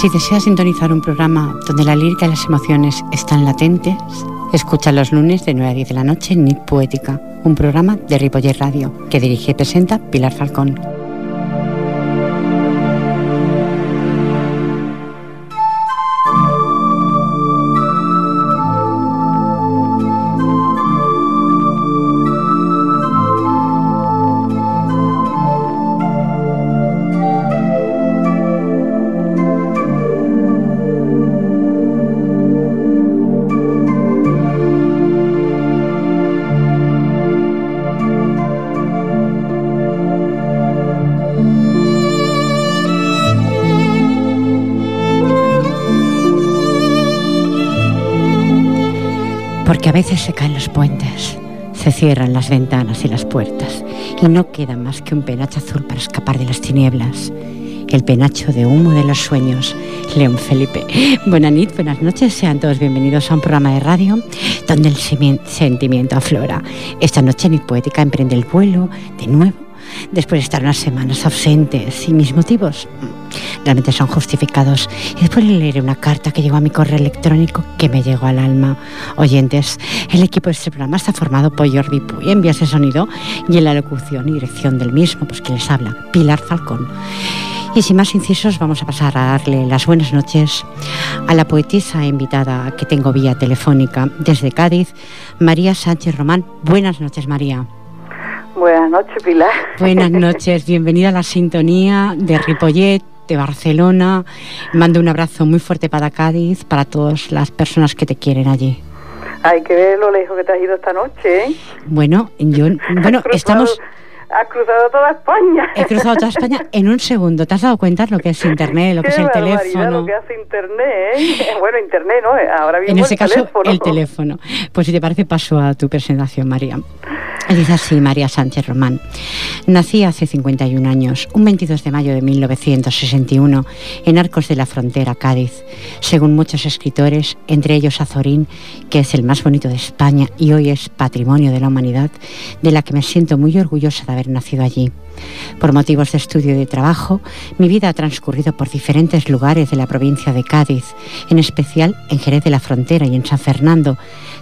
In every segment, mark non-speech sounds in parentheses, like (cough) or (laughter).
Si deseas sintonizar un programa donde la lírica y las emociones están latentes, escucha los lunes de 9 a 10 de la noche en Nit Poética, un programa de Ripoller Radio que dirige y presenta Pilar Falcón. A veces se caen los puentes, se cierran las ventanas y las puertas y no queda más que un penacho azul para escapar de las tinieblas. El penacho de humo de los sueños, León Felipe. (laughs) Buenas noches, buenas noches, sean todos bienvenidos a un programa de radio donde el sentimiento aflora. Esta noche Nit Poética emprende el vuelo de nuevo después de estar unas semanas ausentes y mis motivos realmente son justificados. Y después le leeré una carta que llegó a mi correo electrónico que me llegó al alma. Oyentes, el equipo de este programa está formado por Jordi Puy en vías de sonido y en la locución y dirección del mismo, pues que les habla, Pilar Falcón. Y sin más incisos, vamos a pasar a darle las buenas noches a la poetisa invitada que tengo vía telefónica desde Cádiz, María Sánchez Román. Buenas noches, María. Buenas noches, Pilar. Buenas (laughs) noches, bienvenida a la sintonía de Ripollet, de Barcelona. Mando un abrazo muy fuerte para Cádiz, para todas las personas que te quieren allí. Hay que ver lo lejos que te has ido esta noche, ¿eh? Bueno, yo, (laughs) bueno, estamos... Has cruzado toda España. He cruzado toda España (laughs) en un segundo. ¿Te has dado cuenta lo que es Internet, lo que es el teléfono? lo que hace Internet, ¿eh? (laughs) Bueno, Internet, ¿no? Ahora mismo En ese el caso, teléfono. el teléfono. Pues si te parece, paso a tu presentación, María. Dice así María Sánchez Román. Nací hace 51 años, un 22 de mayo de 1961, en Arcos de la Frontera, Cádiz. Según muchos escritores, entre ellos Azorín, que es el más bonito de España y hoy es patrimonio de la humanidad, de la que me siento muy orgullosa de haber nacido allí. Por motivos de estudio y de trabajo, mi vida ha transcurrido por diferentes lugares de la provincia de Cádiz, en especial en Jerez de la Frontera y en San Fernando,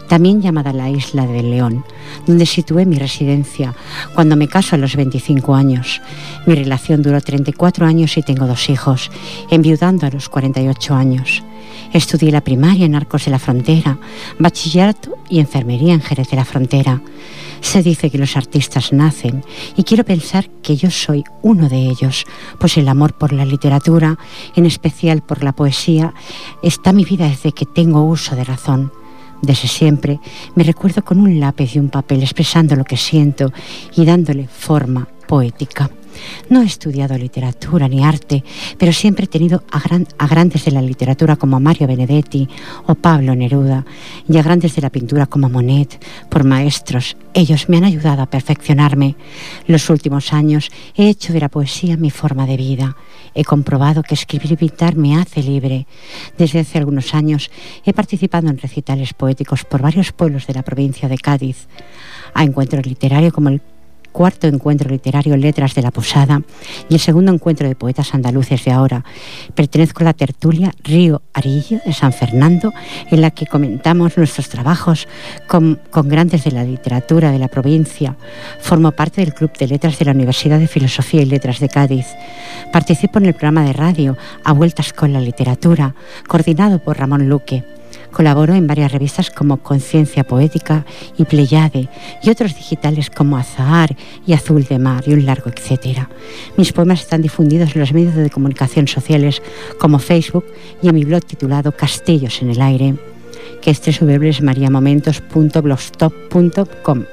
también llamada la Isla de León, donde situé mi residencia cuando me caso a los 25 años. Mi relación duró 34 años y tengo dos hijos, enviudando a los 48 años. Estudié la primaria en Arcos de la Frontera, bachillerato y enfermería en Jerez de la Frontera. Se dice que los artistas nacen y quiero pensar que yo soy uno de ellos, pues el amor por la literatura, en especial por la poesía, está mi vida desde que tengo uso de razón. Desde siempre me recuerdo con un lápiz y un papel expresando lo que siento y dándole forma poética. No he estudiado literatura ni arte, pero siempre he tenido a, gran, a, grandes de la literatura como Mario Benedetti o Pablo Neruda y a grandes de la pintura como Monet por maestros. Ellos me han ayudado a perfeccionarme. Los últimos años he hecho de la poesía mi forma de vida. He comprobado que escribir y pintar me hace libre. Desde hace algunos años he participado en recitales poéticos por varios pueblos de la provincia de Cádiz, a encuentros literarios como el cuarto encuentro literario Letras de la Posada y el segundo encuentro de poetas andaluces de ahora. Pertenezco a la tertulia Río Arillo de San Fernando, en la que comentamos nuestros trabajos con, grandes de la literatura de la provincia. Formo parte del Club de Letras de la Universidad de Filosofía y Letras de Cádiz. Participo en el programa de radio A Vueltas con la Literatura, coordinado por Ramón Luque. Colaboró en varias revistas como Conciencia Poética y Pleiade y otros digitales como Azahar y Azul de Mar y un largo etcétera. Mis poemas están difundidos en los medios de comunicación sociales como Facebook y en mi blog titulado Castillos en el Aire que es www.mariamomentos.blogstop.com.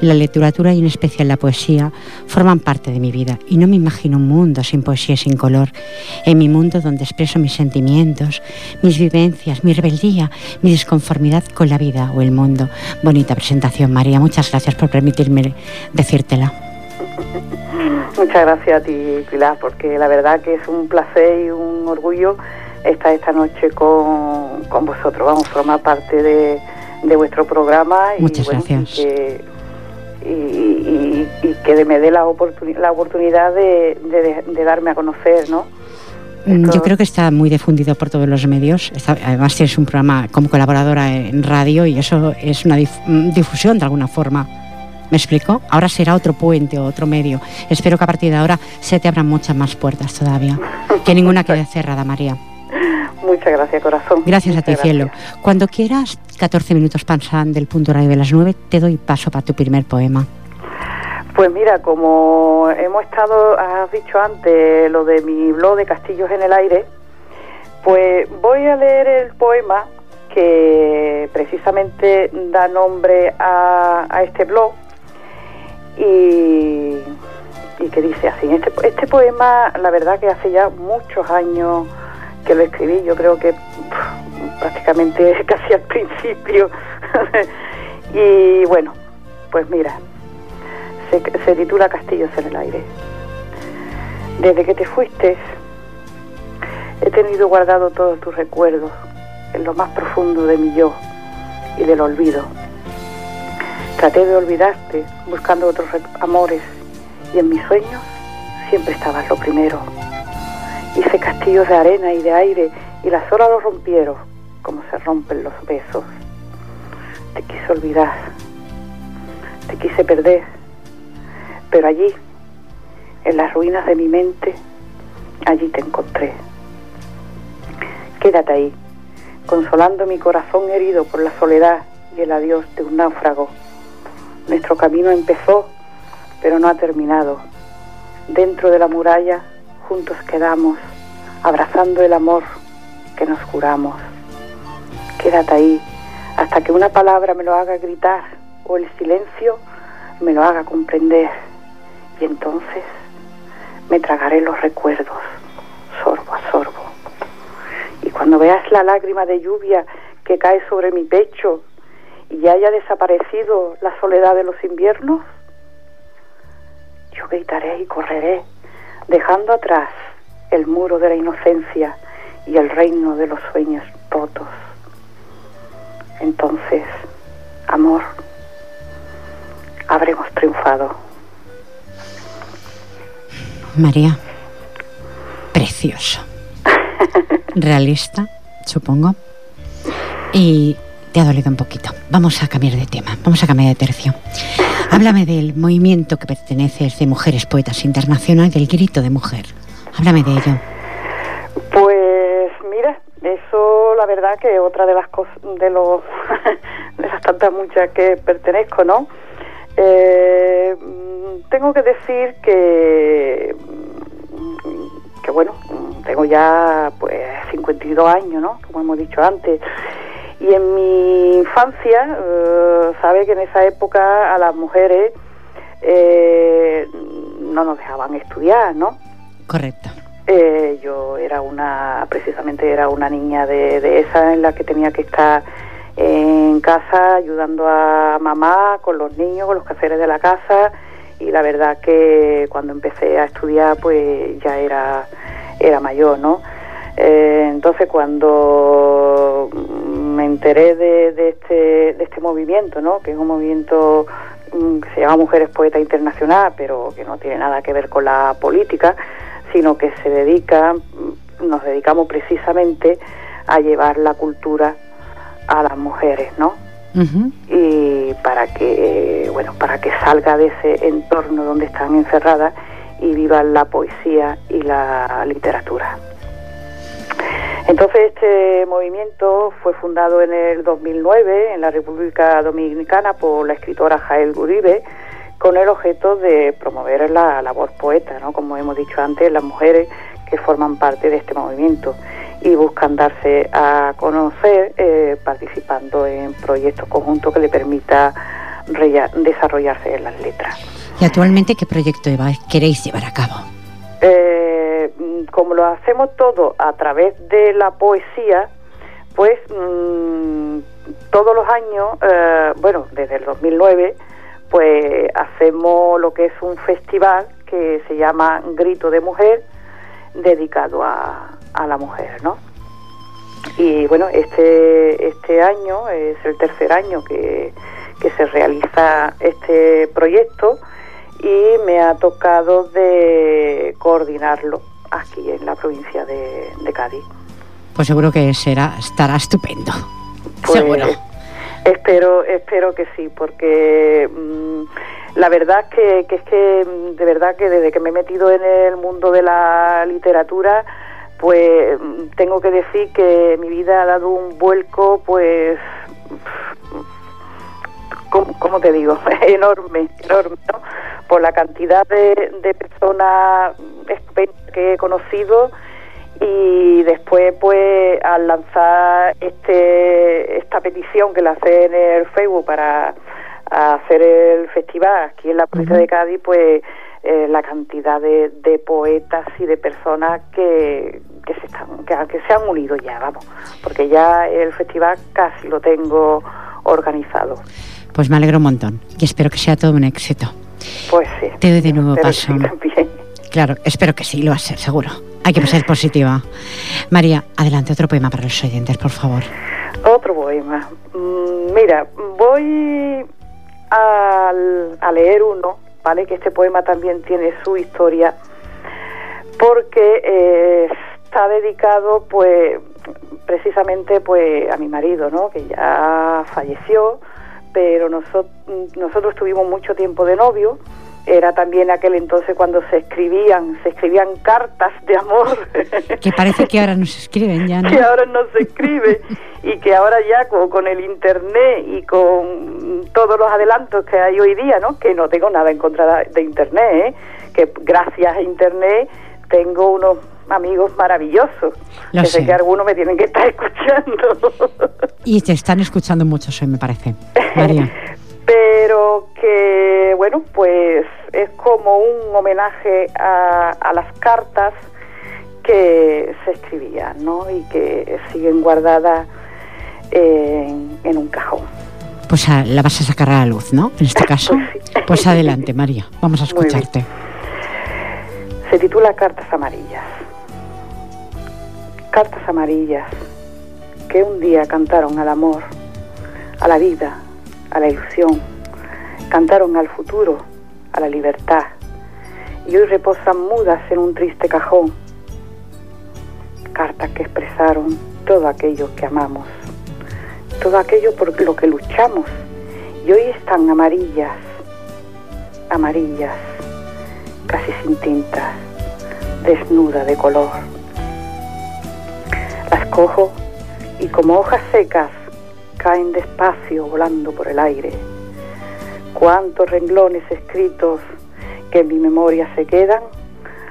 La literatura y en especial la poesía forman parte de mi vida y no me imagino un mundo sin poesía y sin color. En mi mundo donde expreso mis sentimientos, mis vivencias, mi rebeldía, mi disconformidad con la vida o el mundo. Bonita presentación, María. Muchas gracias por permitirme decírtela. Muchas gracias a ti, Pilar, porque la verdad que es un placer y un orgullo estar esta noche con, con vosotros. Vamos a formar parte de, de vuestro programa. Y, Muchas bueno, gracias. Y que, y, y, y que me dé la, oportuni la oportunidad de, de, de, darme a conocer, ¿no? Mm, yo creo que está muy difundido por todos los medios. además, tienes un programa como colaboradora en radio y eso es una mm, difusión de alguna forma. ¿Me explico? Ahora será otro puente o otro medio. Espero que a partir de ahora se te abran muchas más puertas todavía. Que ninguna quede cerrada, María. Muchas gracias, corazón. Gracias a ti, cielo. Cuando quieras, 14 minutos pasan del punto radio de las 9, te doy paso para tu primer poema. Pues mira, como hemos estado, has dicho antes, lo de mi blog de Castillos en el Aire, pues voy a leer el poema que precisamente da nombre a, este blog y, que dice así. Este, este poema, la verdad que hace ya muchos años que lo escribí, yo creo que prácticamente (laughs) casi al principio. (laughs) y bueno, pues mira, se, titula Castillos en el aire. Desde que te fuiste, he tenido guardado todos tus recuerdos en lo más profundo de mi yo y del olvido. Traté de olvidarte buscando otros amores y en mis sueños siempre estabas lo primero. Hice castillos de arena y de aire y las olas los rompieron como se rompen los besos. Te quise olvidar, te quise perder pero allí, en las ruinas de mi mente, allí te encontré. Quédate ahí, consolando mi corazón herido por la soledad y el adiós de un náufrago. Nuestro camino empezó, pero no ha terminado. Dentro de la muralla, juntos quedamos, abrazando el amor que nos juramos. Quédate ahí, hasta que una palabra me lo haga gritar o el silencio me lo haga comprender y entonces me tragaré los recuerdos, sorbo a sorbo. Y cuando veas la lágrima de lluvia que cae sobre mi pecho y haya desaparecido la soledad de los inviernos, yo gritaré y correré, dejando atrás el muro de la inocencia y el reino de los sueños rotos. Entonces, amor, habremos triunfado. María, precioso. (laughs) Realista, supongo. Y te ha dolido un poquito. Vamos a cambiar de tema, vamos a cambiar de tercio. Háblame del movimiento que perteneces de Mujeres Poetas Internacional, del Grito de Mujer. Háblame de ello. Pues mira, eso la verdad que otra de las cosas, de (laughs) de las tantas muchas que pertenezco, ¿no? Eh, tengo que decir que, que bueno, tengo ya pues 52 años, ¿no? Como hemos dicho antes. Y en mi infancia, eh, sabe que en esa época a las mujeres eh, no nos dejaban estudiar, ¿no? Correcto. Eh, yo era una, precisamente era una niña de, de esa en la que tenía que estar en casa ayudando a mamá con los niños, con los quehaceres de la casa y la verdad que cuando empecé a estudiar pues ya era, era mayor, ¿no? Eh, entonces cuando me enteré de, este, de este movimiento, ¿no? Que es un movimiento mm, que se llama Mujeres Poeta Internacional, pero que no tiene nada que ver con la política, sino que se dedica, mm, nos dedicamos precisamente a llevar la cultura a las mujeres, ¿no? y para que bueno para que salga de ese entorno donde están encerradas y vivan la poesía y la literatura. Entonces este movimiento fue fundado en el 2009 en la República Dominicana por la escritora Jael Guribe con el objeto de promover la labor poeta, ¿no? como hemos dicho antes, las mujeres que forman parte de este movimiento y buscan darse a conocer eh, participando en proyectos conjuntos que le permita desarrollarse en las letras. ¿Y actualmente qué proyecto queréis llevar a cabo? Eh, como lo hacemos todo a través de la poesía, pues mm, todos los años, eh, bueno, desde el 2009, pues hacemos lo que es un festival que se llama Grito de Mujer, dedicado a, a la mujer, ¿no? Y bueno, este, este año es el tercer año que, que se realiza este proyecto y me ha tocado de coordinarlo aquí en la provincia de, Cádiz. Pues seguro que será, estará estupendo. Pues, seguro. Espero, espero que sí, porque mm, la verdad que, que es que mm, de verdad que desde que me he metido en el mundo de la literatura, pues mm, tengo que decir que mi vida ha dado un vuelco, pues, ¿cómo, te digo? (laughs) enorme, enorme, ¿no? Por la cantidad de, de personas que he conocido y después pues al lanzar este esta petición que la hace en el Facebook para hacer el festival aquí en la provincia de Cádiz pues eh, la cantidad de, de, poetas y de personas que, que se están que, se han unido ya vamos porque ya el festival casi lo tengo organizado pues me alegro un montón y espero que sea todo un éxito pues sí te doy de nuevo paso claro espero que sí lo va a ser seguro hay que ser positiva. María, adelante, otro poema para los oyentes, por favor. Otro poema. Mm, mira, voy a, leer uno, ¿vale? Que este poema también tiene su historia, porque eh, está dedicado, pues, precisamente, pues, a mi marido, ¿no? Que ya falleció, pero nosotros, nosotros tuvimos mucho tiempo de novio era también aquel entonces cuando se escribían, se escribían cartas de amor. Que parece que ahora no se escriben ya, (laughs) ¿no? Que ahora no se escribe y que ahora ya con, el internet y con todos los adelantos que hay hoy día, ¿no? Que no tengo nada en contra de internet, ¿eh? Que gracias a internet tengo unos amigos maravillosos. que sé. que algunos me tienen que estar (laughs) escuchando. Y te están escuchando muchos hoy, me parece. María. (laughs) pero que, bueno, pues es como un homenaje a, las cartas que se escribían, ¿no? Y que siguen guardadas en, un cajón. Pues la vas a sacar a la luz, ¿no? En este caso. (laughs) pues, pues adelante, María, vamos a escucharte. Se titula Cartas Amarillas. Cartas amarillas que un día cantaron al amor, a la vida, a la ilusión, cantaron al futuro, a la libertad, y hoy reposan mudas en un triste cajón. Cartas que expresaron todo aquello que amamos, todo aquello por lo que luchamos, y hoy están amarillas, amarillas, casi sin tinta, desnuda de color. Cojo y como hojas secas caen despacio volando por el aire. Cuántos renglones escritos que en mi memoria se quedan,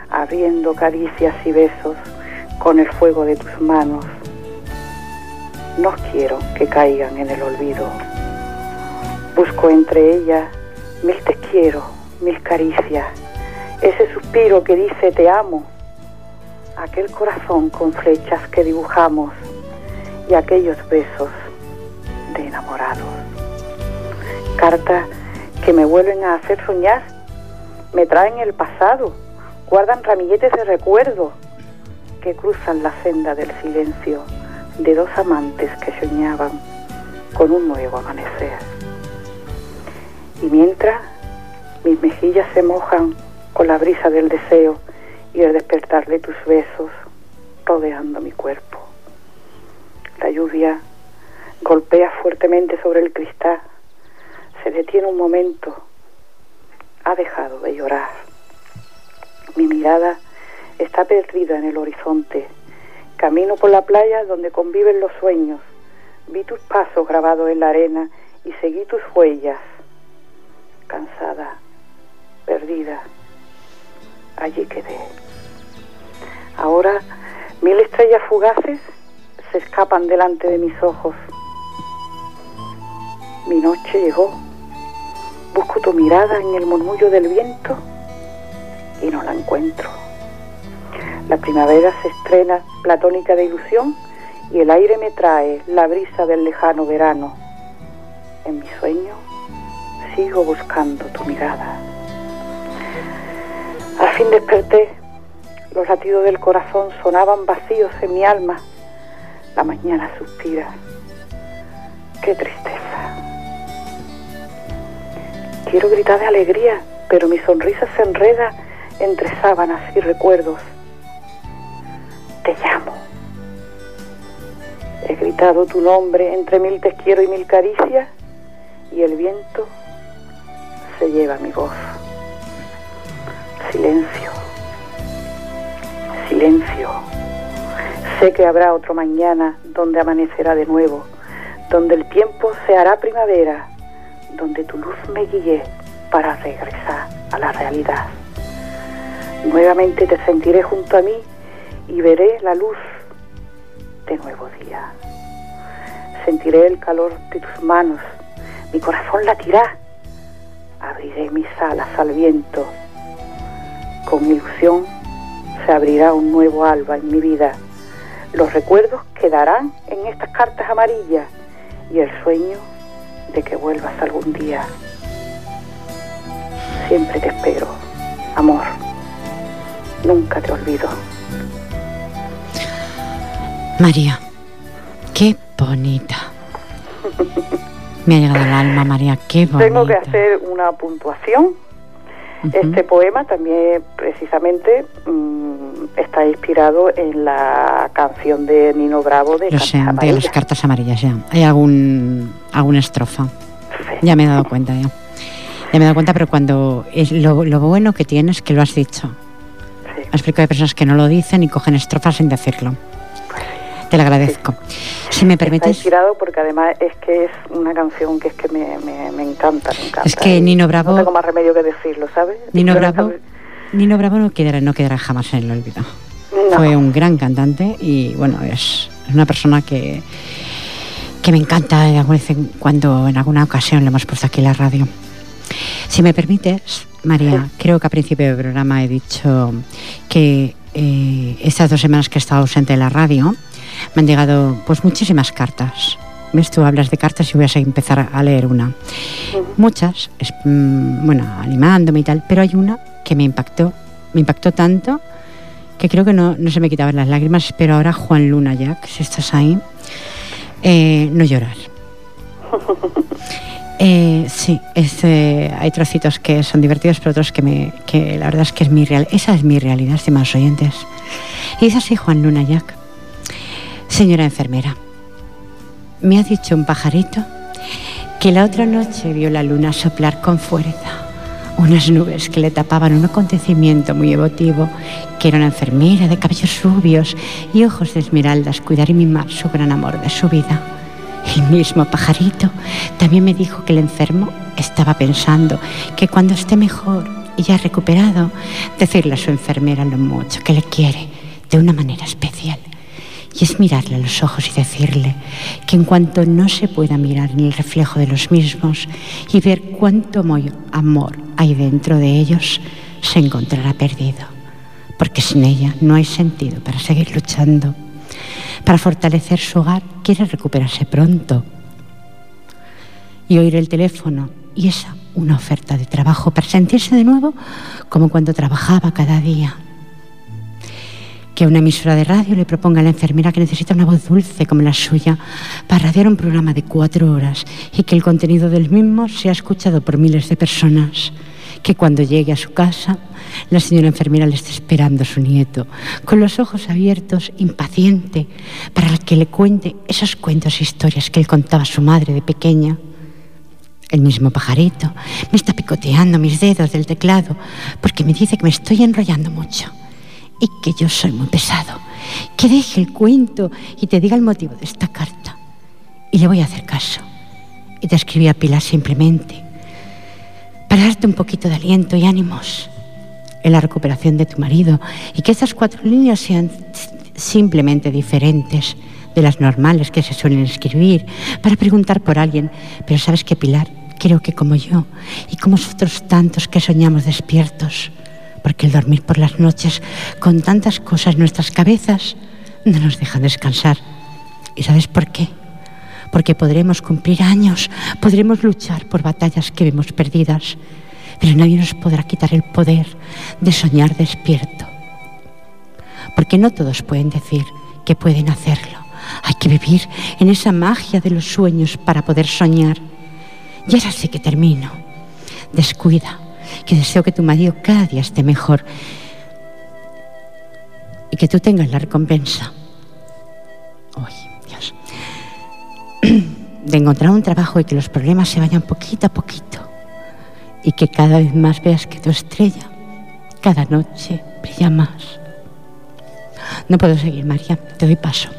abriendo caricias y besos con el fuego de tus manos. No quiero que caigan en el olvido. Busco entre ellas mil te quiero, mil caricias, ese suspiro que dice te amo, aquel corazón con flechas que dibujamos y aquellos besos de enamorados. Cartas que me vuelven a hacer soñar, me traen el pasado, guardan ramilletes de recuerdo que cruzan la senda del silencio de dos amantes que soñaban con un nuevo amanecer. Y mientras mis mejillas se mojan con la brisa del deseo y el despertar de tus besos rodeando mi cuerpo. La lluvia golpea fuertemente sobre el cristal, se detiene un momento, ha dejado de llorar. Mi mirada está perdida en el horizonte. Camino por la playa donde conviven los sueños. Vi tus pasos grabados en la arena y seguí tus huellas. Cansada, perdida, allí quedé. Ahora mil estrellas fugaces se escapan delante de mis ojos. Mi noche llegó. Busco tu mirada en el murmullo del viento y no la encuentro. La primavera se estrena platónica de ilusión y el aire me trae la brisa del lejano verano. En mi sueño sigo buscando tu mirada. Al fin desperté, los latidos del corazón sonaban vacíos en mi alma. La mañana suspira. Qué tristeza. Quiero gritar de alegría, pero mi sonrisa se enreda entre sábanas y recuerdos. te llamo. He gritado tu nombre entre mil te quiero y mil caricias y el viento se lleva mi voz. Silencio, silencio. Sé que habrá otro mañana donde amanecerá de nuevo, donde el tiempo se hará primavera, donde tu luz me guíe para regresar a la realidad. Nuevamente te sentiré junto a mí y veré la luz de nuevo día. Sentiré el calor de tus manos, mi corazón latirá, abriré mis alas al viento. Con ilusión se abrirá un nuevo alba en mi vida. Los recuerdos quedarán en estas cartas amarillas y el sueño de que vuelvas algún día. Siempre te espero, amor. Nunca te olvido. María, qué bonita. (laughs) Me ha llegado al alma, María, qué bonita. Tengo que hacer una puntuación. Este poema también precisamente mm, está inspirado en la canción de Nino Bravo de, Lo sé, de las cartas amarillas. Ya. Hay algún alguna estrofa. Ya me he dado cuenta ya. Ya me he dado cuenta, pero cuando es lo, lo bueno que tienes que lo has dicho. Sí. Explico de personas que no lo dicen y cogen estrofas sin decirlo. Te lo agradezco. Si me permites. Está inspirado porque además es que es una canción que es que me, me, me encanta, me encanta. Es que Nino Bravo. No tengo más remedio que decirlo, ¿sabes? Nino Bravo, Nino Bravo no quedará, no quedará jamás en el olvido. No. Fue un gran cantante y bueno, es una persona que, que me encanta cuando en alguna ocasión le hemos puesto aquí la radio. Si me permites, María, sí. creo que a principio del programa he dicho que eh, estas dos semanas que he estado ausente de la radio, me han llegado pues muchísimas cartas. ¿Ves? Tú hablas de cartas y voy a empezar a leer una. Muchas, es, mmm, bueno, animándome y tal, pero hay una que me impactó, me impactó tanto que creo que no, no se me quitaban las lágrimas, pero ahora Juan Luna Jack, si estás ahí, eh, no llorar. (laughs) Eh, sí, es, eh, hay trocitos que son divertidos, pero otros que, me, que la verdad es que es mi real. Esa es mi realidad, estimados oyentes. Y es así, Juan Luna Jack. Señora enfermera, me ha dicho un pajarito que la otra noche vio la luna soplar con fuerza unas nubes que le tapaban un acontecimiento muy emotivo, que era una enfermera de cabellos rubios y ojos de esmeraldas cuidar y mimar su gran amor de su vida. El mismo pajarito también me dijo que el enfermo estaba pensando que cuando esté mejor y ya recuperado, decirle a su enfermera lo mucho que le quiere de una manera especial. Y es mirarle a los ojos y decirle que en cuanto no se pueda mirar en el reflejo de los mismos y ver cuánto amor hay dentro de ellos, se encontrará perdido. Porque sin ella no hay sentido para seguir luchando. Para fortalecer su hogar quiere recuperarse pronto. Y oír el teléfono y esa una oferta de trabajo para sentirse de nuevo como cuando trabajaba cada día que una emisora de radio le proponga a la enfermera que necesita una voz dulce como la suya para radiar un programa de cuatro horas y que el contenido del mismo sea escuchado por miles de personas. Que cuando llegue a su casa, la señora enfermera le esté esperando a su nieto, con los ojos abiertos, impaciente, para que le cuente esos cuentos e historias que él contaba a su madre de pequeña. El mismo pajarito me está picoteando mis dedos del teclado porque me dice que me estoy enrollando mucho y que yo soy muy pesado. Que deje el cuento y te diga el motivo de esta carta. Y le voy a hacer caso. Y te escribí a Pilar simplemente para darte un poquito de aliento y ánimos en la recuperación de tu marido y que estas cuatro líneas sean simplemente diferentes de las normales que se suelen escribir para preguntar por alguien. Pero sabes que Pilar, creo que como yo y como otros tantos que soñamos despiertos, porque el dormir por las noches con tantas cosas en nuestras cabezas no nos deja descansar. ¿Y sabes por qué? Porque podremos cumplir años, podremos luchar por batallas que vemos perdidas, pero nadie nos podrá quitar el poder de soñar despierto. Porque no todos pueden decir que pueden hacerlo. Hay que vivir en esa magia de los sueños para poder soñar. Y ahora sí que termino. Descuida que deseo que tu marido cada día esté mejor. y que tú tengas la recompensa. Uy, Dios. De encontrar un trabajo y que los problemas se vayan poquito a poquito. Y que cada vez más veas que tu estrella, cada noche, brilla más. No puedo seguir, María. Te doy paso.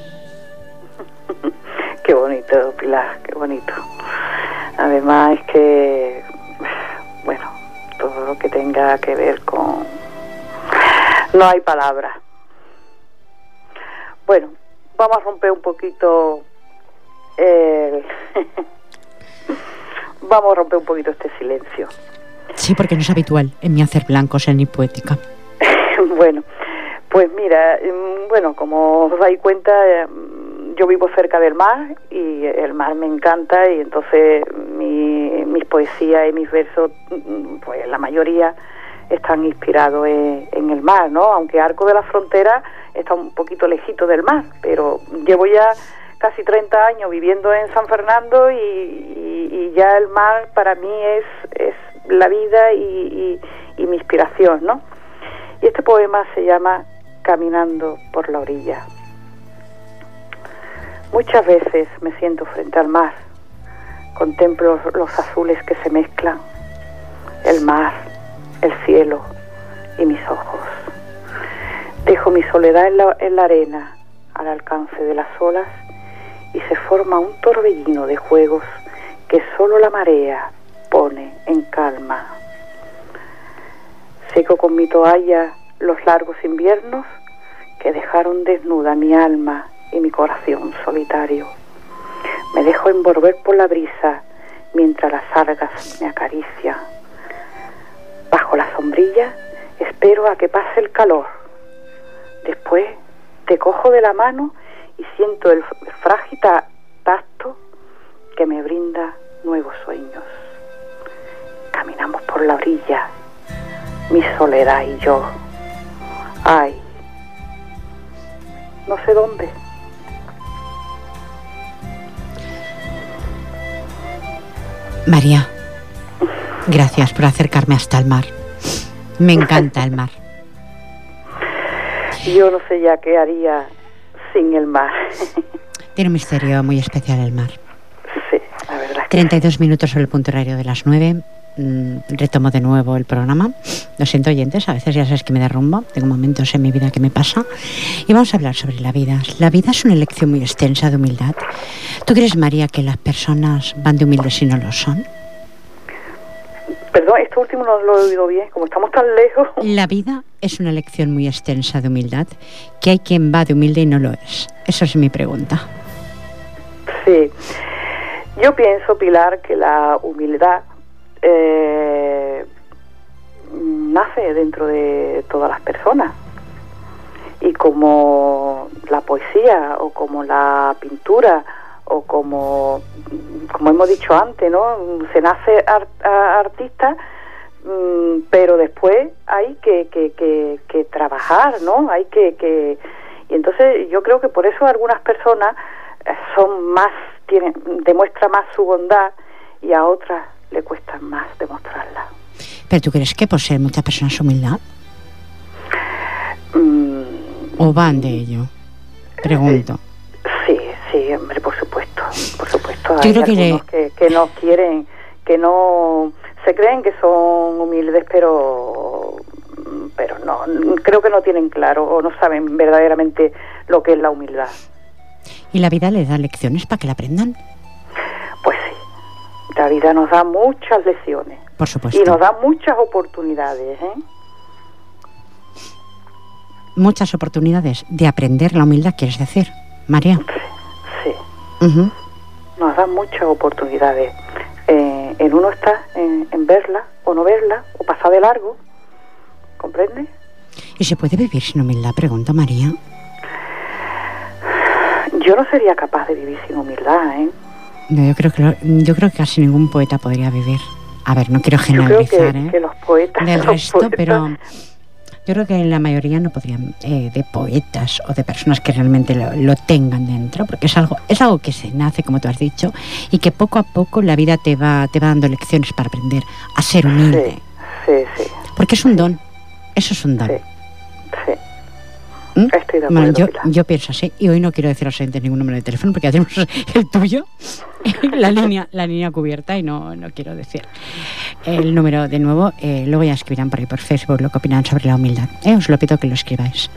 qué bonito, Pilar, qué bonito. Además es que, bueno, todo lo que tenga que ver con... No hay palabras. Bueno, vamos a romper un poquito el... (laughs) vamos a romper un poquito este silencio. Sí, porque no es habitual en mi hacer blancos en mi poética. (laughs) bueno, pues mira, mm, bueno, como os dais cuenta, mm, yo vivo cerca del mar y el mar me encanta y entonces mis poesías y mis versos, mm, pues la mayoría están inspirados en, el mar, ¿no? Aunque Arco de la Frontera está un poquito lejito del mar, pero llevo ya casi 30 años viviendo en San Fernando y, ya el mar para mí es, es la vida y, y mi inspiración, ¿no? Y este poema se llama Caminando por la orilla. Muchas veces me siento frente al mar, contemplo los azules que se mezclan, el mar, el cielo y mis ojos. Dejo mi soledad en la, en la arena, al alcance de las olas, y se forma un torbellino de juegos que solo la marea pone en calma. Seco con mi toalla los largos inviernos que dejaron desnuda mi alma y mi corazón solitario. Me dejo envolver por la brisa mientras las algas me acarician. Bajo la sombrilla espero a que pase el calor. Después te cojo de la mano y siento el frágil tacto que me brinda nuevos sueños. Caminamos por la orilla, mi soledad y yo. Ay, no sé dónde. María, gracias por acercarme hasta el mar. Me encanta el mar. Yo no sé ya qué haría sin el mar. Tiene un misterio muy especial el mar. Sí, la verdad. 32 minutos sobre el punto horario de las 9. Mm, retomo de nuevo el programa. Lo siento, oyentes, a veces ya sabes que me derrumbo. Tengo momentos en mi vida que me pasa. Y vamos a hablar sobre la vida. La vida es una elección muy extensa de humildad. ¿Tú crees, María, que las personas van de humildes si no lo son? Perdón, esto último no lo he oído bien, como estamos tan lejos. La vida es una elección muy extensa de humildad, que hay quien va de humilde y no lo es. Eso es mi pregunta. Sí. Yo pienso, Pilar, que la humildad eh, nace dentro de todas las personas. Y como la poesía o como la pintura o como, como hemos dicho antes, ¿no? Se nace artista, mm, pero después hay que, que, trabajar, ¿no? Hay que, que... Y entonces yo creo que por eso algunas personas eh, son más, tienen, demuestran más su bondad y a otras le cuesta más demostrarla. ¿Pero tú crees que ser muchas personas humildad? Mm, ¿O van de ello? Pregunto. sí, sí, hombre, por supuesto, por supuesto. Hay Yo creo que, que, no quieren, que no se creen que son humildes, pero pero no, creo que no tienen claro o no saben verdaderamente lo que es la humildad. ¿Y la vida les da lecciones para que la aprendan? La vida nos da muchas lecciones. Por supuesto. Y nos da muchas oportunidades. ¿eh? Muchas oportunidades de aprender la humildad, quieres decir, María. Sí. Nos da muchas oportunidades. Eh, en uno está en, verla o no verla o pasar de largo. ¿Comprende? ¿Y se puede vivir sin humildad? Pregunta María. Yo no sería capaz de vivir sin humildad, ¿eh? Yo creo que yo creo que casi ningún poeta podría vivir. A ver, no quiero generalizar, ¿eh? que los poetas, del resto, pero yo creo que la mayoría no podrían eh, de poetas o de personas que realmente lo, tengan dentro, porque es algo es algo que se nace, como tú has dicho, y que poco a poco la vida te va te va dando lecciones para aprender a ser humilde. Sí, sí, Porque es un don. Eso es un don. Sí. sí. ¿Mm? Estoy de acuerdo. yo, yo, pienso así. Y hoy no quiero decir a los ningún número de teléfono porque hacemos (laughs) el tuyo, la línea, la línea cubierta y no, no quiero decir el número de nuevo. Eh, luego ya escribirán por ahí por Facebook lo que opinan sobre la humildad. Eh, os lo pido que lo escribáis.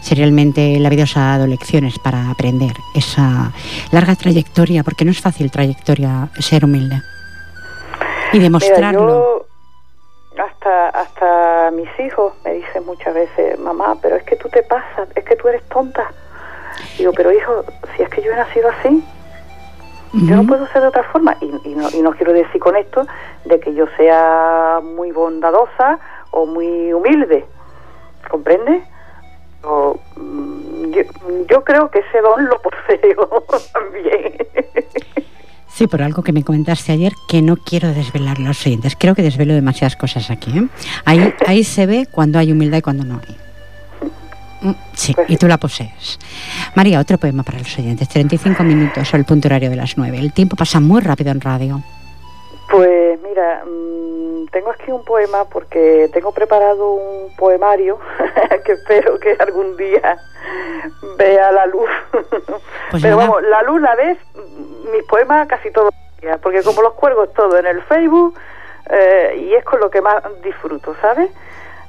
Si realmente la vida os ha dado lecciones para aprender esa larga trayectoria, porque no es fácil trayectoria ser humilde. Y demostrarlo hasta hasta mis hijos me dicen muchas veces, mamá, pero es que tú te pasas, es que tú eres tonta. Digo, pero hijo, si es que yo he nacido así, yo no puedo ser de otra forma. Y, no, y no quiero decir con esto de que yo sea muy bondadosa o muy humilde, ¿comprende? O, mm, yo, yo creo que ese don lo (laughs) poseo también. Sí, por algo que me comentaste ayer que no quiero desvelar los oyentes. Creo que desvelo demasiadas cosas aquí. ¿eh? Ahí, ahí se ve cuando hay humildad y cuando no hay. Mm, sí, y tú la posees. María, otro poema para los oyentes. 35 minutos, o el punto horario de las 9. El tiempo pasa muy rápido en radio. Pues mira, mm, tengo aquí un poema porque tengo preparado un poemario (laughs) que espero que algún día vea la luz. (laughs) Pues Pero vamos, la luz la ves mis poemas casi todos los días, porque como los cuelgo todo en el Facebook eh, y es con lo que más disfruto, ¿sabes?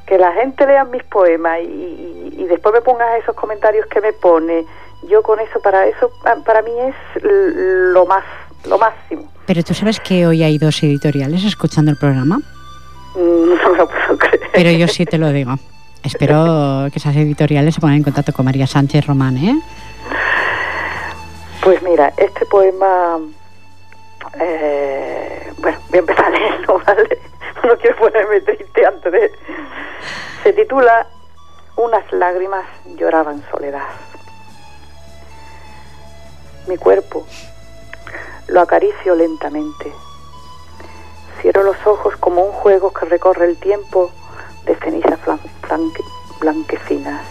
Que la gente lea mis poemas y, y, después me pongas esos comentarios que me pone. Yo con eso, para eso, para mí es lo más, lo máximo. Pero tú sabes que hoy hay dos editoriales escuchando el programa. Mm, (laughs) no lo puedo creer. Pero yo sí te lo digo. Espero que esas editoriales se pongan en contacto con María Sánchez Román, ¿eh? Pues mira, este poema, eh, bueno, voy a empezar a leerlo, (laughs) ¿vale? No quiero ponerme triste antes de... Se titula Unas lágrimas lloraban soledad. Mi cuerpo lo acaricio lentamente. Cierro los ojos como un juego que recorre el tiempo de cenizas blanquecinas.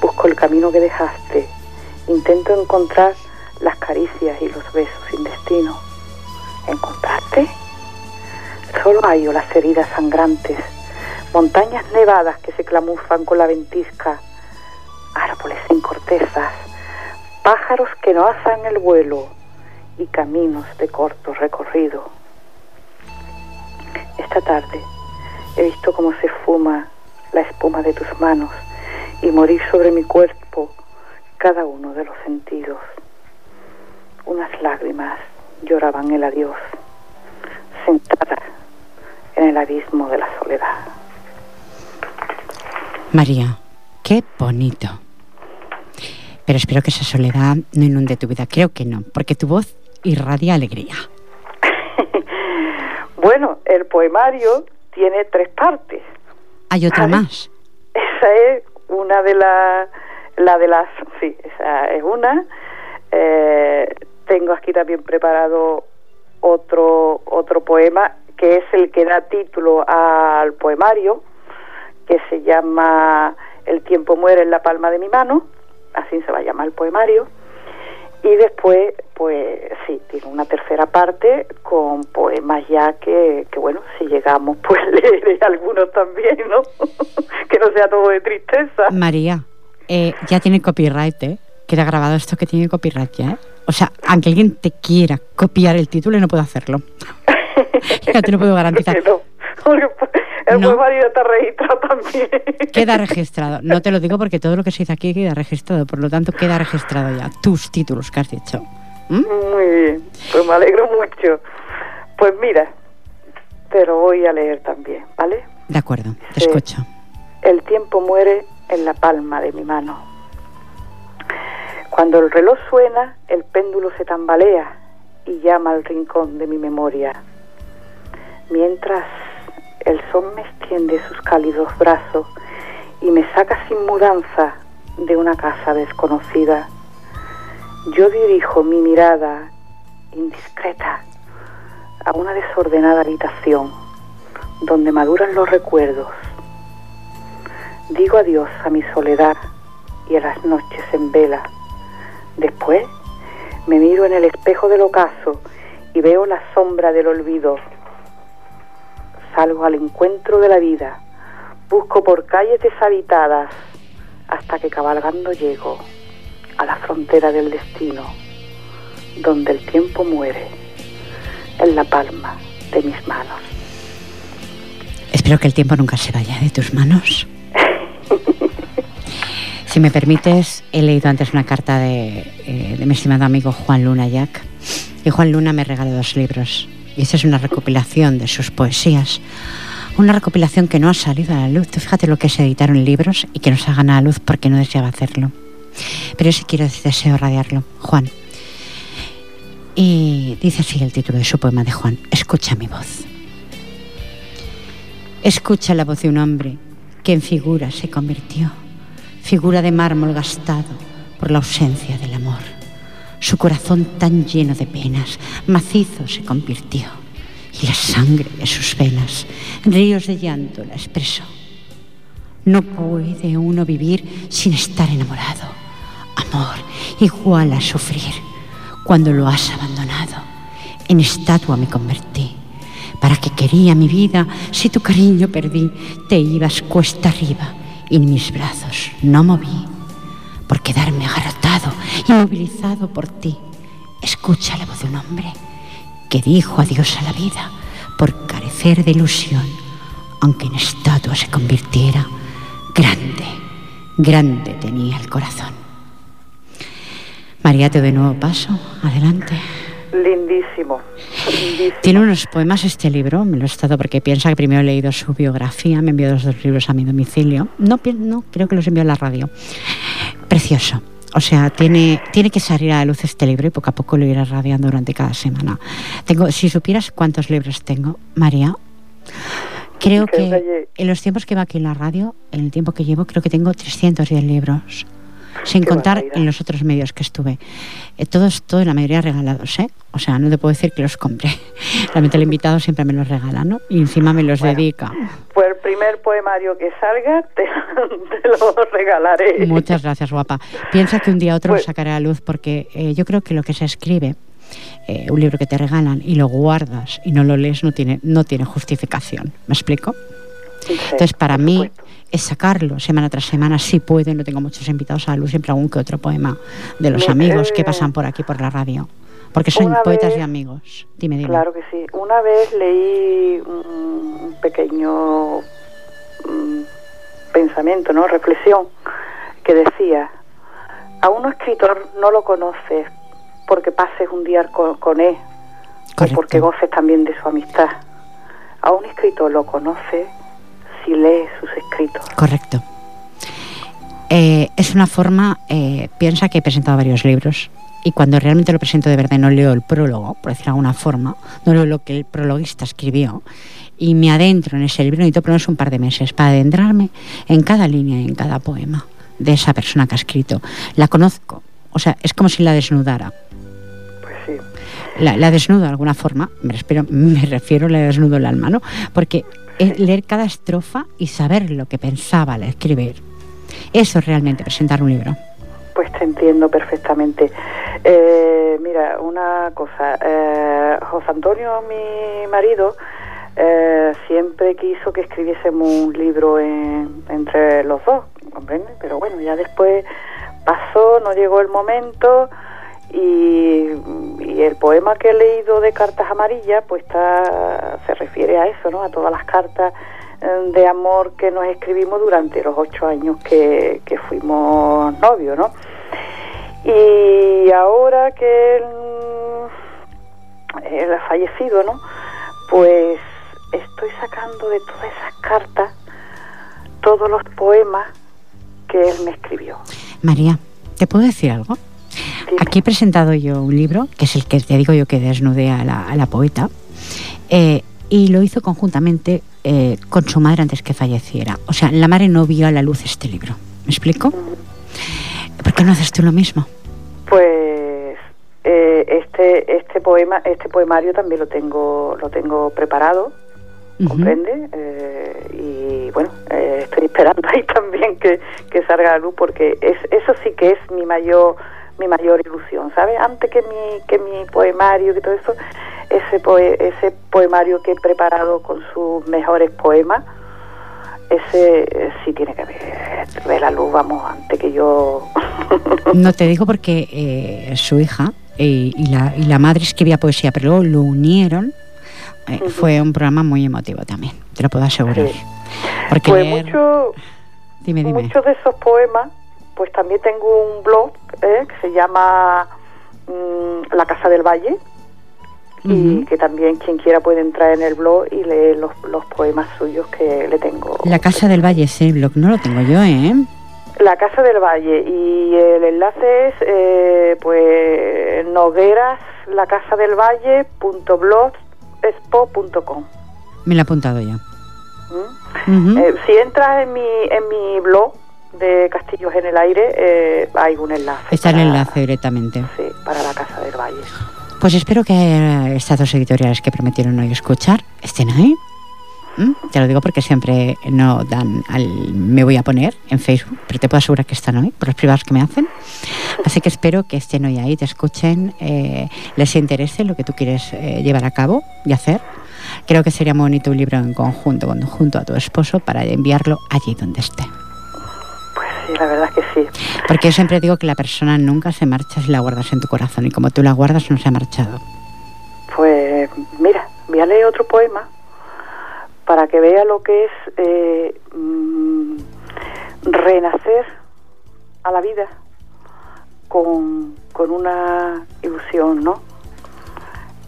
Busco el camino que dejaste. Intento encontrar las caricias y los besos sin destino. ¿Encontraste? Solo hallo las heridas sangrantes, montañas nevadas que se clamufan con la ventisca, árboles sin cortezas, pájaros que no hacen el vuelo y caminos de corto recorrido. Esta tarde he visto cómo se fuma la espuma de tus manos y morir sobre mi cuerpo cada uno de los sentidos unas lágrimas lloraban el adiós, sentada en el abismo de la soledad. María, qué bonito. Pero espero que esa soledad no inunde tu vida. Creo que no, porque tu voz irradia alegría. (laughs) bueno, el poemario tiene tres partes. ¿Hay otra más? (laughs) Esa es una de las... La de las... Sí, esa es una. Eh, tengo aquí también preparado otro, otro poema que es el que da título al poemario, que se llama El tiempo muere en la palma de mi mano, así se va a llamar el poemario. Y después, pues sí, tiene una tercera parte con poemas ya que, que bueno, si llegamos, (laughs) pues leeré algunos también, ¿no? (laughs) que no sea todo de tristeza. María, eh, ya tiene copyright, ¿eh? Queda grabado esto que tiene copyright ya, ¿eh? O sea, aunque alguien te quiera copiar el título, no puedo hacerlo. (laughs) ya te lo puedo garantizar. El no. está registrado también. Queda registrado. No te lo digo porque todo lo que se dice aquí queda registrado. Por lo tanto, queda registrado ya. Tus títulos que has dicho. ¿Mm? Muy bien. Pues me alegro mucho. Pues mira, te lo voy a leer también, ¿vale? De acuerdo, te escucho. El tiempo muere en la palma de mi mano cuando el reloj suena, el péndulo se tambalea y llama al rincón de mi memoria. Mientras el sol me extiende sus cálidos brazos y me saca sin mudanza de una casa desconocida, yo dirijo mi mirada indiscreta a una desordenada habitación donde maduran los recuerdos. Digo adiós a mi soledad y a las noches en vela Después me miro en el espejo del ocaso y veo la sombra del olvido. Salgo al encuentro de la vida, busco por calles deshabitadas hasta que cabalgando llego a la frontera del destino, donde el tiempo muere en la palma de mis manos. Espero que el tiempo nunca se vaya de tus manos. (laughs) si me permites, he leído antes una carta de, eh, de mi estimado amigo Juan Luna Jack. Y Juan Luna me regaló dos libros. Y esta es una recopilación de sus poesías. Una recopilación que no ha salido a la luz. Fíjate lo que es editar en libros y que no se haga a la luz porque no deseaba hacerlo. Pero sí quiero, deseo radiarlo. Juan. Y dice así el título de su poema de Juan. Escucha mi voz. Escucha la voz de un hombre que en figura se convirtió. Figura de mármol gastado por la ausencia del amor. Su corazón tan lleno de penas, macizo se convirtió. Y la sangre de sus venas, ríos de llanto la expresó. No puede uno vivir sin estar enamorado. Amor igual a sufrir cuando lo has abandonado. En estatua me convertí. ¿Para que quería mi vida si tu cariño perdí? Te ibas cuesta arriba y mis brazos no moví por quedarme agarrotado, inmovilizado por ti. Escucha la voz de un hombre que dijo adiós a la vida por carecer de ilusión, aunque en estatua se convirtiera, grande, grande tenía el corazón. María, te doy nuevo paso. Adelante. Lindísimo, Tiene unos poemas este libro, me lo he estado porque piensa que primero he leído su biografía, me envió los dos libros a mi domicilio. No, no creo que los envió a la radio. Precioso. O sea, tiene, tiene que salir a la luz este libro y poco a poco lo iré radiando durante cada semana. Tengo, si supieras cuántos libros tengo, María, creo que en los tiempos que va aquí en la radio, en el tiempo que llevo, creo que tengo 310 libros sin contar en los otros medios que estuve. Eh, todos, todos, la mayoría regalados, ¿eh? O sea, no te puedo decir que los compré. (laughs) Realmente el invitado siempre me los regala, ¿no? Y encima me los dedica. Pues el primer poemario que salga (laughs) te, lo regalaré. Muchas gracias, guapa. Piensa que un día otro lo pues sacaré a luz porque eh, yo creo que lo que se escribe eh, un libro que te regalan y lo guardas y no lo lees no tiene, no tiene justificación. ¿Me explico? Entonces, para mí, es sacarlo semana tras semana, si puede, no tengo muchos invitados a la luz, siempre algún que otro poema de los amigos que pasan por aquí por la radio. Porque son poetas y amigos. Dime, dime. Claro que sí. Una vez leí un pequeño mm, pensamiento, ¿no? Reflexión, que decía, a un escritor no lo conoces porque pases un día con, él, o porque goces también de su amistad. A un escritor lo conoces si lee sus escritos. Correcto. Eh, es una forma, eh, piensa que he presentado varios libros y cuando realmente lo presento de verdad no leo el prólogo, por decir de alguna forma, no leo lo que el prologuista escribió y me adentro en ese libro, necesito por un par de meses para adentrarme en cada línea y en cada poema de esa persona que ha escrito. La conozco, o sea, es como si la desnudara. La, desnudo de alguna forma, me, refiero, me refiero, la desnudo el alma, ¿no? Porque es leer cada estrofa y saber lo que pensaba al escribir. Eso es realmente presentar un libro. Pues te entiendo perfectamente. Eh, mira, una cosa, eh, José Antonio, mi marido, eh, siempre quiso que escribiésemos un libro entre los dos, ¿comprendes? Pero bueno, ya después pasó, no llegó el momento y, el poema que he leído de Cartas Amarillas, pues está, se refiere a eso, ¿no? A todas las cartas eh, de amor que nos escribimos durante los ocho años que, fuimos novios, ¿no? Y ahora que él, él ha fallecido, ¿no? Pues estoy sacando de todas esas cartas todos los poemas que él me escribió. María, ¿te puedo decir algo? Aquí he presentado yo un libro, que es el que te digo yo que desnudé a la, poeta, eh, y lo hizo conjuntamente eh, con su madre antes que falleciera. O sea, la madre no vio a la luz este libro. ¿Me explico? ¿Por qué no haces tú lo mismo? Pues eh, este este poema este poemario también lo tengo lo tengo preparado comprende y bueno estoy esperando ahí (laughs) también que, que salga a la luz porque es eso sí que es mi mayor mi mayor ilusión, ¿sabes? Antes que mi, que mi poemario y todo eso, ese, ese poemario que he preparado con sus mejores poemas, ese eh, sí tiene que ver, ver la luz, vamos, antes que yo... (laughs) no te digo porque eh, su hija y, la, y la madre escribía poesía, pero luego lo unieron. Fue un programa muy emotivo también, te lo puedo asegurar. Porque pues mucho, muchos de esos poemas, pues también tengo un blog que se llama mm, La Casa del Valle, y que también quien quiera puede entrar en el blog y leer los, los poemas suyos que le tengo. La Casa del Valle, ese blog no lo tengo yo, ¿eh? La Casa del Valle y el enlace es eh, pues nogueras la casa del valle punto Me lo he apuntado ya. ¿Mm? Eh, si entras en mi en mi blog de Castillos en el Aire eh, hay un enlace. Está el enlace directamente. Sí, para la Casa del Valle. Pues espero que estas dos editoriales que prometieron hoy escuchar estén ahí. ¿Mm? Te lo digo porque siempre no dan al me voy a poner en Facebook, pero te puedo asegurar que están hoy por los privados que me hacen. Así que espero que estén hoy ahí, te escuchen, eh, les interese lo que tú quieres eh, llevar a cabo y hacer. Creo que sería muy bonito un libro en conjunto, junto a tu esposo, para enviarlo allí donde esté sí, la verdad que sí. Porque yo siempre digo que la persona nunca se marcha si la guardas en tu corazón y como tú la guardas no se ha marchado. Pues mira, voy a leer otro poema para que vea lo que es eh, mm, renacer a la vida con, una ilusión, ¿no?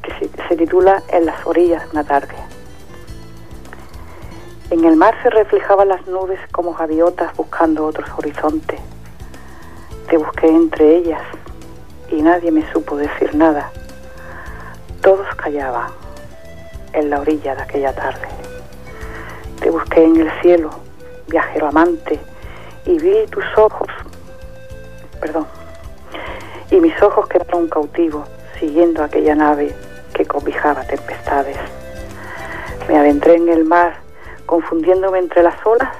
Que se, se titula En las orillas de una tarde. En el mar se reflejaban las nubes como gaviotas buscando otros horizontes. Te busqué entre ellas y nadie me supo decir nada. Todos callaban en la orilla de aquella tarde. Te busqué en el cielo, viajero amante, y vi tus ojos, perdón, y mis ojos quedaron cautivos siguiendo aquella nave que cobijaba tempestades. Me adentré en el mar confundiéndome entre las olas,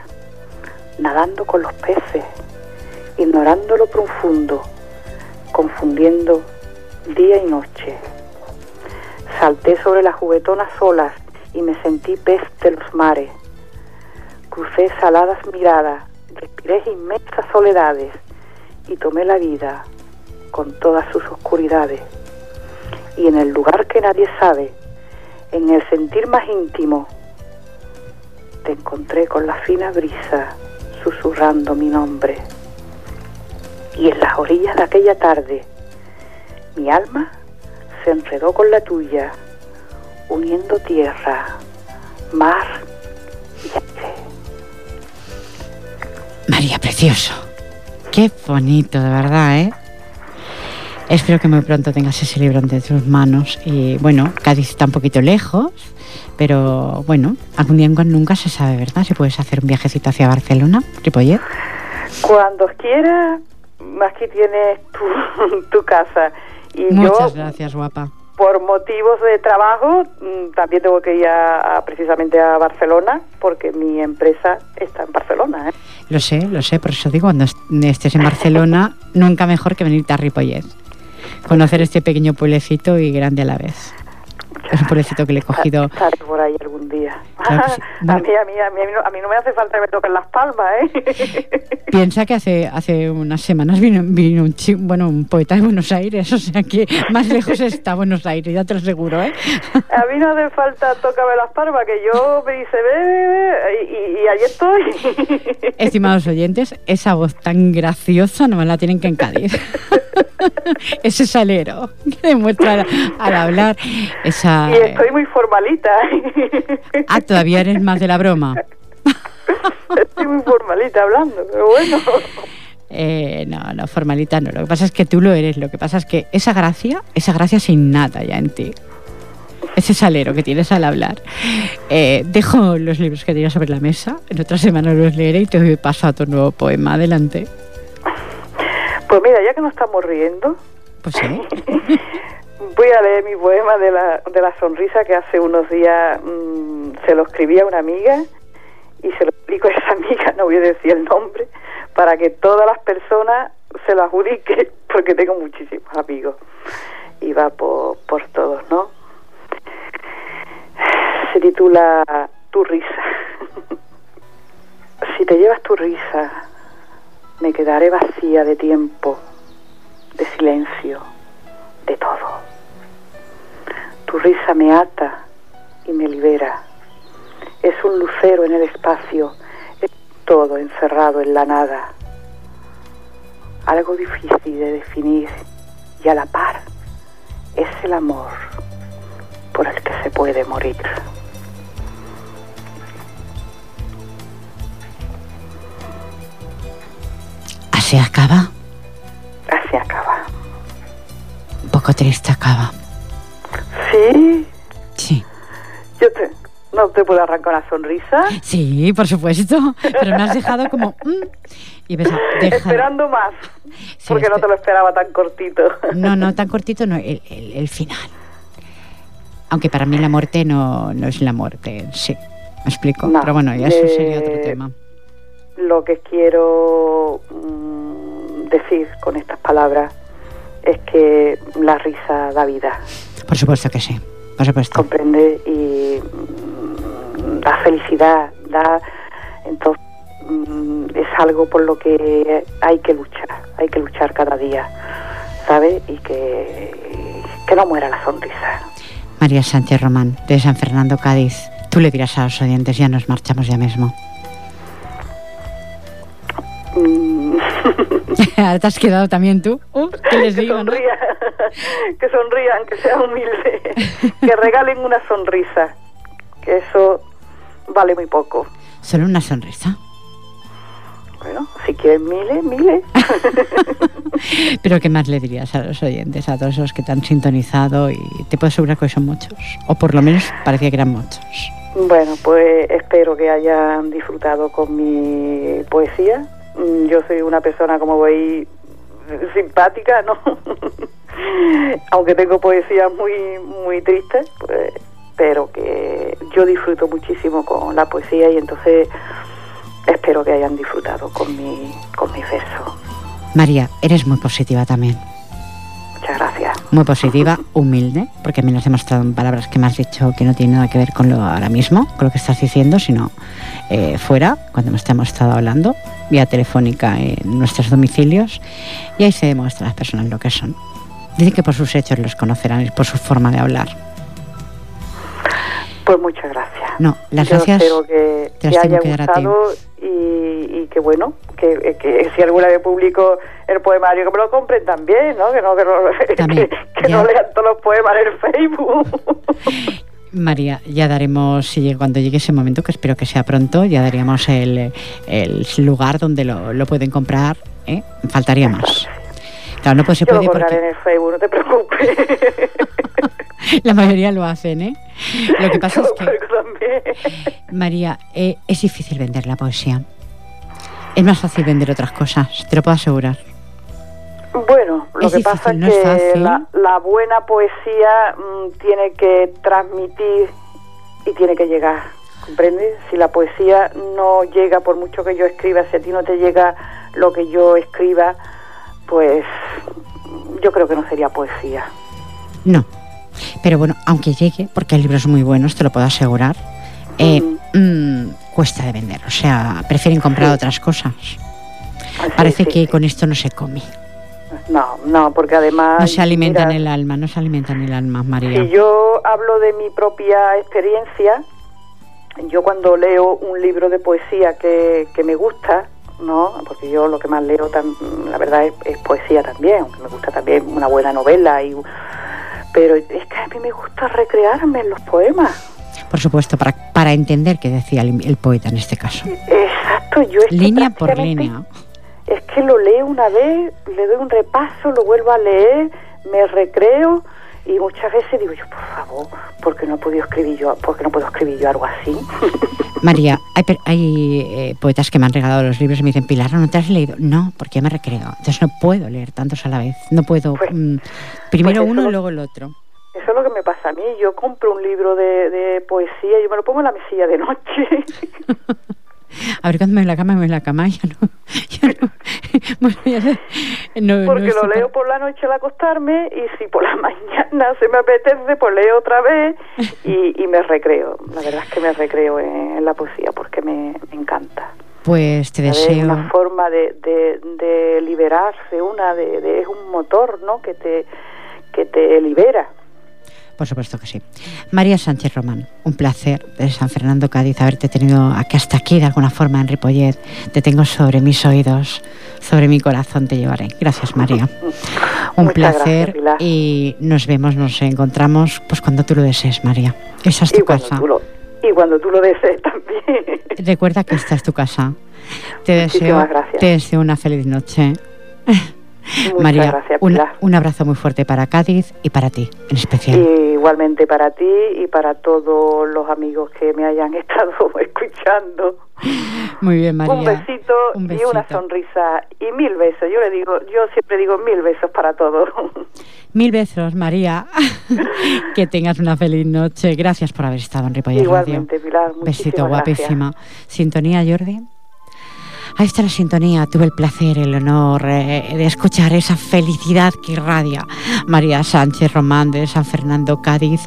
nadando con los peces, ignorando lo profundo, confundiendo día y noche. Salté sobre las juguetonas olas y me sentí pez de los mares. Crucé saladas miradas, respiré inmensas soledades y tomé la vida con todas sus oscuridades. Y en el lugar que nadie sabe, en el sentir más íntimo, te encontré con la fina brisa susurrando mi nombre. Y en las orillas de aquella tarde, mi alma se enredó con la tuya, uniendo tierra, mar y aire. María, precioso. Qué bonito, de verdad, ¿eh? Espero que muy pronto tengas ese libro entre tus manos. Y bueno, Cádiz está un poquito lejos, pero bueno, algún día nunca se sabe, ¿verdad? Si puedes hacer un viajecito hacia Barcelona, Ripollet. Cuando quieras, aquí tienes tu, (laughs) tu casa. Y Muchas gracias, guapa. Por motivos de trabajo, mm, también tengo que ir a, precisamente a Barcelona, porque mi empresa está en Barcelona. ¿eh? Lo sé, lo sé, por eso digo, cuando estés en Barcelona, (laughs) nunca mejor que venirte a Ripollet. Conocer este pequeño pueblecito y grande a la vez. Es (laughs) un pueblecito que le he cogido. Estaré por ahí algún día. (laughs) a, mí, a, mí, a, mí, a, mí, no, me hace falta que me toquen las palmas, ¿eh? (laughs) Piensa que hace, hace unas semanas vino, vino un, bueno, un poeta de Buenos Aires, (laughs) o sea que más lejos está Buenos Aires, ya te lo aseguro, ¿eh? A mí no hace falta tocarme las palmas, que yo me dice, ve, ve, y, y, ahí estoy. Estimados oyentes, esa voz tan graciosa no me la tienen que encadir. Ese salero que demuestra al hablar esa y estoy muy formalita. Ah, todavía eres más de la broma. Estoy muy formalita hablando, pero bueno. Eh, no, no, formalita no. Lo que pasa es que tú lo eres. Lo que pasa es que esa gracia, esa gracia se innata ya en ti. Ese salero que tienes al hablar. Eh, dejo los libros que tienes sobre la mesa. En otra semana los leeré y te paso a tu nuevo poema. Adelante. Pues mira, ya que nos estamos riendo. Pues sí. (laughs) Voy a leer mi poema de la, de la sonrisa que hace unos días mm, se lo escribí a una amiga y se lo explico a esa (laughs) amiga, no voy a decir el nombre, para que todas las personas se lo adjudiquen, (laughs) porque tengo muchísimos amigos y va por, por todos, ¿no? Se titula Tu risa. (laughs) Si te llevas tu risa, me quedaré vacía de tiempo, de silencio, de todo. Tu risa me ata y me libera. Es un lucero en el espacio, es todo encerrado en la nada. Algo difícil de definir y a la par es el amor por el que se puede morir. ¿Así acaba? Así acaba. Un poco triste acaba. Sí, Sí. yo te, no te puedo arrancar una sonrisa. Sí, por supuesto. Pero me has dejado como... mm, y Esperando más, Sí, porque no espe- te lo esperaba tan cortito. No, no, tan cortito, no, el, el- el final. Aunque para mí la muerte no, no es la muerte, sí. ¿Me explico? No, Pero bueno, ya eso eh, sería otro tema. Lo que quiero mm, decir con estas palabras es que la risa da vida, Por supuesto que sí. Por supuesto. comprende y mm, da felicidad, da entonces mm, es algo por lo que hay que luchar, hay que luchar cada día, ¿sabes? Y que que no muera la sonrisa. María Sánchez Román, de San Fernando, Cádiz. Tú le dirás a los oyentes, ya nos marchamos ya mismo. Mm. (laughs) Ahora te has quedado también tú. Uh, (laughs) ¿Qué les que digo, no? sonrían, (laughs) que sonrían, que sean humildes, que regalen una sonrisa, que eso vale muy poco. Solo una sonrisa. Bueno, si quieren miles, miles. Pero ¿qué más le dirías a los oyentes, a todos los que te han sintonizado? Y te puedo asegurar que son muchos. O por lo menos parecía que eran muchos. bueno, pues espero que hayan disfrutado con mi poesía. Mm, Yo soy una persona, como veis, simpática, ¿no? (laughs) Aunque tengo poesías muy, muy tristes, pues, pero que yo disfruto muchísimo con la poesía y entonces espero que hayan disfrutado con mi, con mi verso. María, eres muy positiva también. Muchas gracias. Muy positiva, humilde, porque me lo has demostrado en palabras que me has dicho que no tiene nada que ver con lo ahora mismo, con lo que estás diciendo, sino eh, fuera, cuando nos hemos estado hablando, vía telefónica en nuestros domicilios, y ahí se demuestra a las personas lo que son. Dicen que por sus hechos los conocerán y por su forma de hablar. Pues muchas gracias. No, las Yo gracias que, te que las tengo haya que dar a ti. Y, y que bueno, que, que si alguna vez publico el poemario, que me lo compren también, ¿no? Que no, que no, (laughs) También, que, que ya. no lean todos los poemas en el Facebook. (laughs) María, ya daremos, cuando llegue ese momento, que espero que sea pronto, ya daríamos el, el lugar donde lo, lo pueden comprar. ¿eh? Faltaría más. Claro, no pues se Yo lo puede colgaré porque en el Facebook, no te preocupes. (laughs) la mayoría lo hacen, ¿eh? Lo que pasa Yo es lo que. María, eh, es difícil vender la poesía. Es más fácil vender otras cosas, te lo puedo asegurar. Bueno, lo Es que pasa difícil, es no es que la buena poesía mm, tiene que transmitir y tiene que llegar, ¿comprendes? Si la poesía no llega, por mucho que yo escriba, si a ti no te llega lo que yo escriba, pues yo creo que no sería poesía. No. Pero bueno, aunque llegue, porque hay libros muy buenos, te lo puedo asegurar, eh, mm, cuesta de vender. O sea, prefieren comprar Sí. otras cosas. Así, Parece sí, que sí. con esto no se come. No, no, porque además... No se alimentan mira, el alma, no se alimentan el alma, María. Si yo hablo de mi propia experiencia, yo cuando leo un libro de poesía que, que me gusta, ¿no? Porque yo lo que más leo, la verdad, es, es poesía también, aunque me gusta también una buena novela. y Pero es que a mí me gusta recrearme en los poemas. Por supuesto, para, para entender qué decía el, el poeta en este caso. Exacto, yo es que Línea por línea. Es que lo leo una vez, le doy un repaso, lo vuelvo a leer, me recreo y muchas veces digo yo, por favor, ¿por qué no puedo escribir yo, por qué no puedo escribir yo algo así? (laughs) María, hay, eh, poetas que me han regalado los libros y me dicen, Pilar, ¿no te has leído? No, porque me recreo. Entonces no puedo leer tantos a la vez. No puedo. Pues- mm, primero pues eso uno y luego el otro. Eso es lo que me pasa a mí. Yo compro un libro de, de poesía y yo me lo pongo en la mesilla de noche. (laughs) A ver, cuando me la cama, me la cama, ya no. (laughs) Ya no, (laughs) bueno, ya no- Porque lo leo por la noche al acostarme y si por la (laughs) mañana se me apetece, pues leo otra vez y, y me recreo. La verdad es que me recreo en, en la poesía porque me, me encanta. Pues te deseo. Una forma de, de, liberarse, una de, es un motor, ¿no? Que te que te libera. Por supuesto que sí. María Sánchez Román, un placer de San Fernando Cádiz haberte tenido aquí hasta aquí de alguna forma en Ripollet. Te tengo sobre mis oídos, sobre mi corazón te llevaré. Gracias María. Un placer y nos vemos, nos encontramos pues cuando tú lo desees, María. Esa es tu casa. y cuando tú lo desees también. Recuerda que esta es tu casa. Te deseo, te deseo una feliz noche. María, un, abrazo muy fuerte para Cádiz y para ti en especial. igualmente para ti y para todos los amigos que me hayan (laughs) estado escuchando. Muy bien, María. Un besito, y una sonrisa y mil besos. Yo le digo, yo siempre digo mil besos para todos. (laughs) Mil besos, María. (laughs) que tengas una feliz noche. Gracias por haber estado en Ripollet Igualmente, Pilar. Besito guapísima. Sintonía, Jordi. Ahí está la sintonía. Tuve el placer, el honor eh, de escuchar esa felicidad que irradia María Sánchez Román de San Fernando, Cádiz.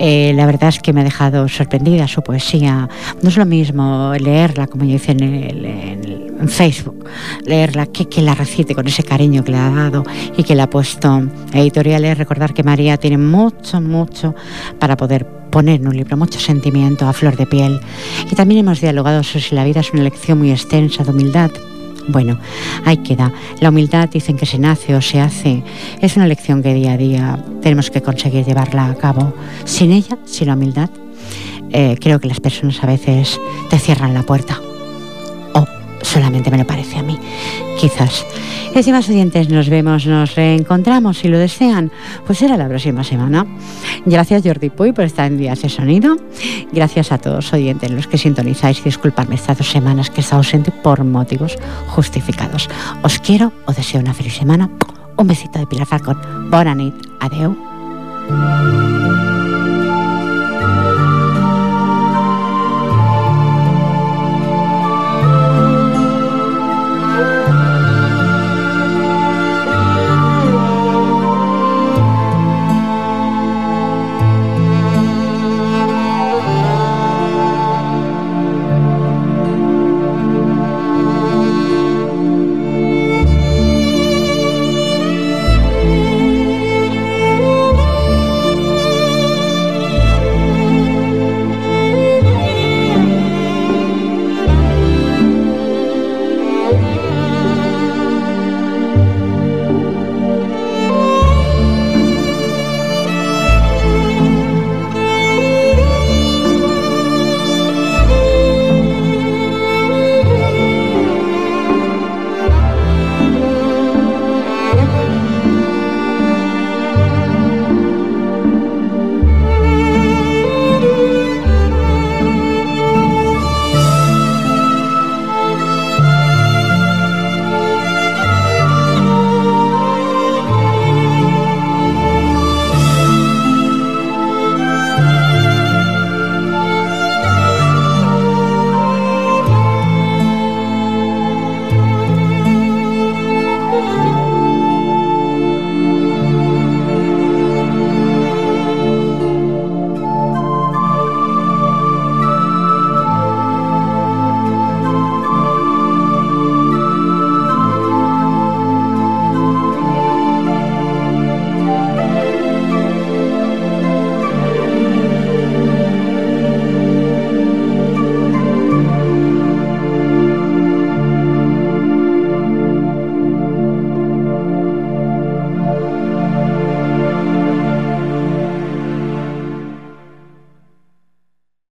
Eh, la verdad es que me ha dejado sorprendida su poesía. No es lo mismo leerla, como yo hice en, Facebook, leerla, que, que la recite con ese cariño que le ha dado y que le ha puesto editoriales. Recordar que María tiene mucho, mucho para poder poner en un libro mucho sentimiento a flor de piel. Y también hemos dialogado sobre si la vida es una lección muy extensa de humildad. Bueno, ahí queda. La humildad dicen que se nace o se hace. Es una lección que día a día tenemos que conseguir llevarla a cabo. Sin ella, sin la humildad, eh, creo que las personas a veces te cierran la puerta. O solamente me lo parece a mí, quizás. Estimados oyentes, nos vemos, nos reencontramos si lo desean. Pues será la próxima semana. Gracias Jordi Puy por estar en Días de Sonido. Gracias a todos oyentes, los que sintonizáis y disculpadme estas dos semanas que he estado ausente por motivos justificados. Os quiero, os deseo una feliz semana. Un besito de Pilar Falcón. Bona nit.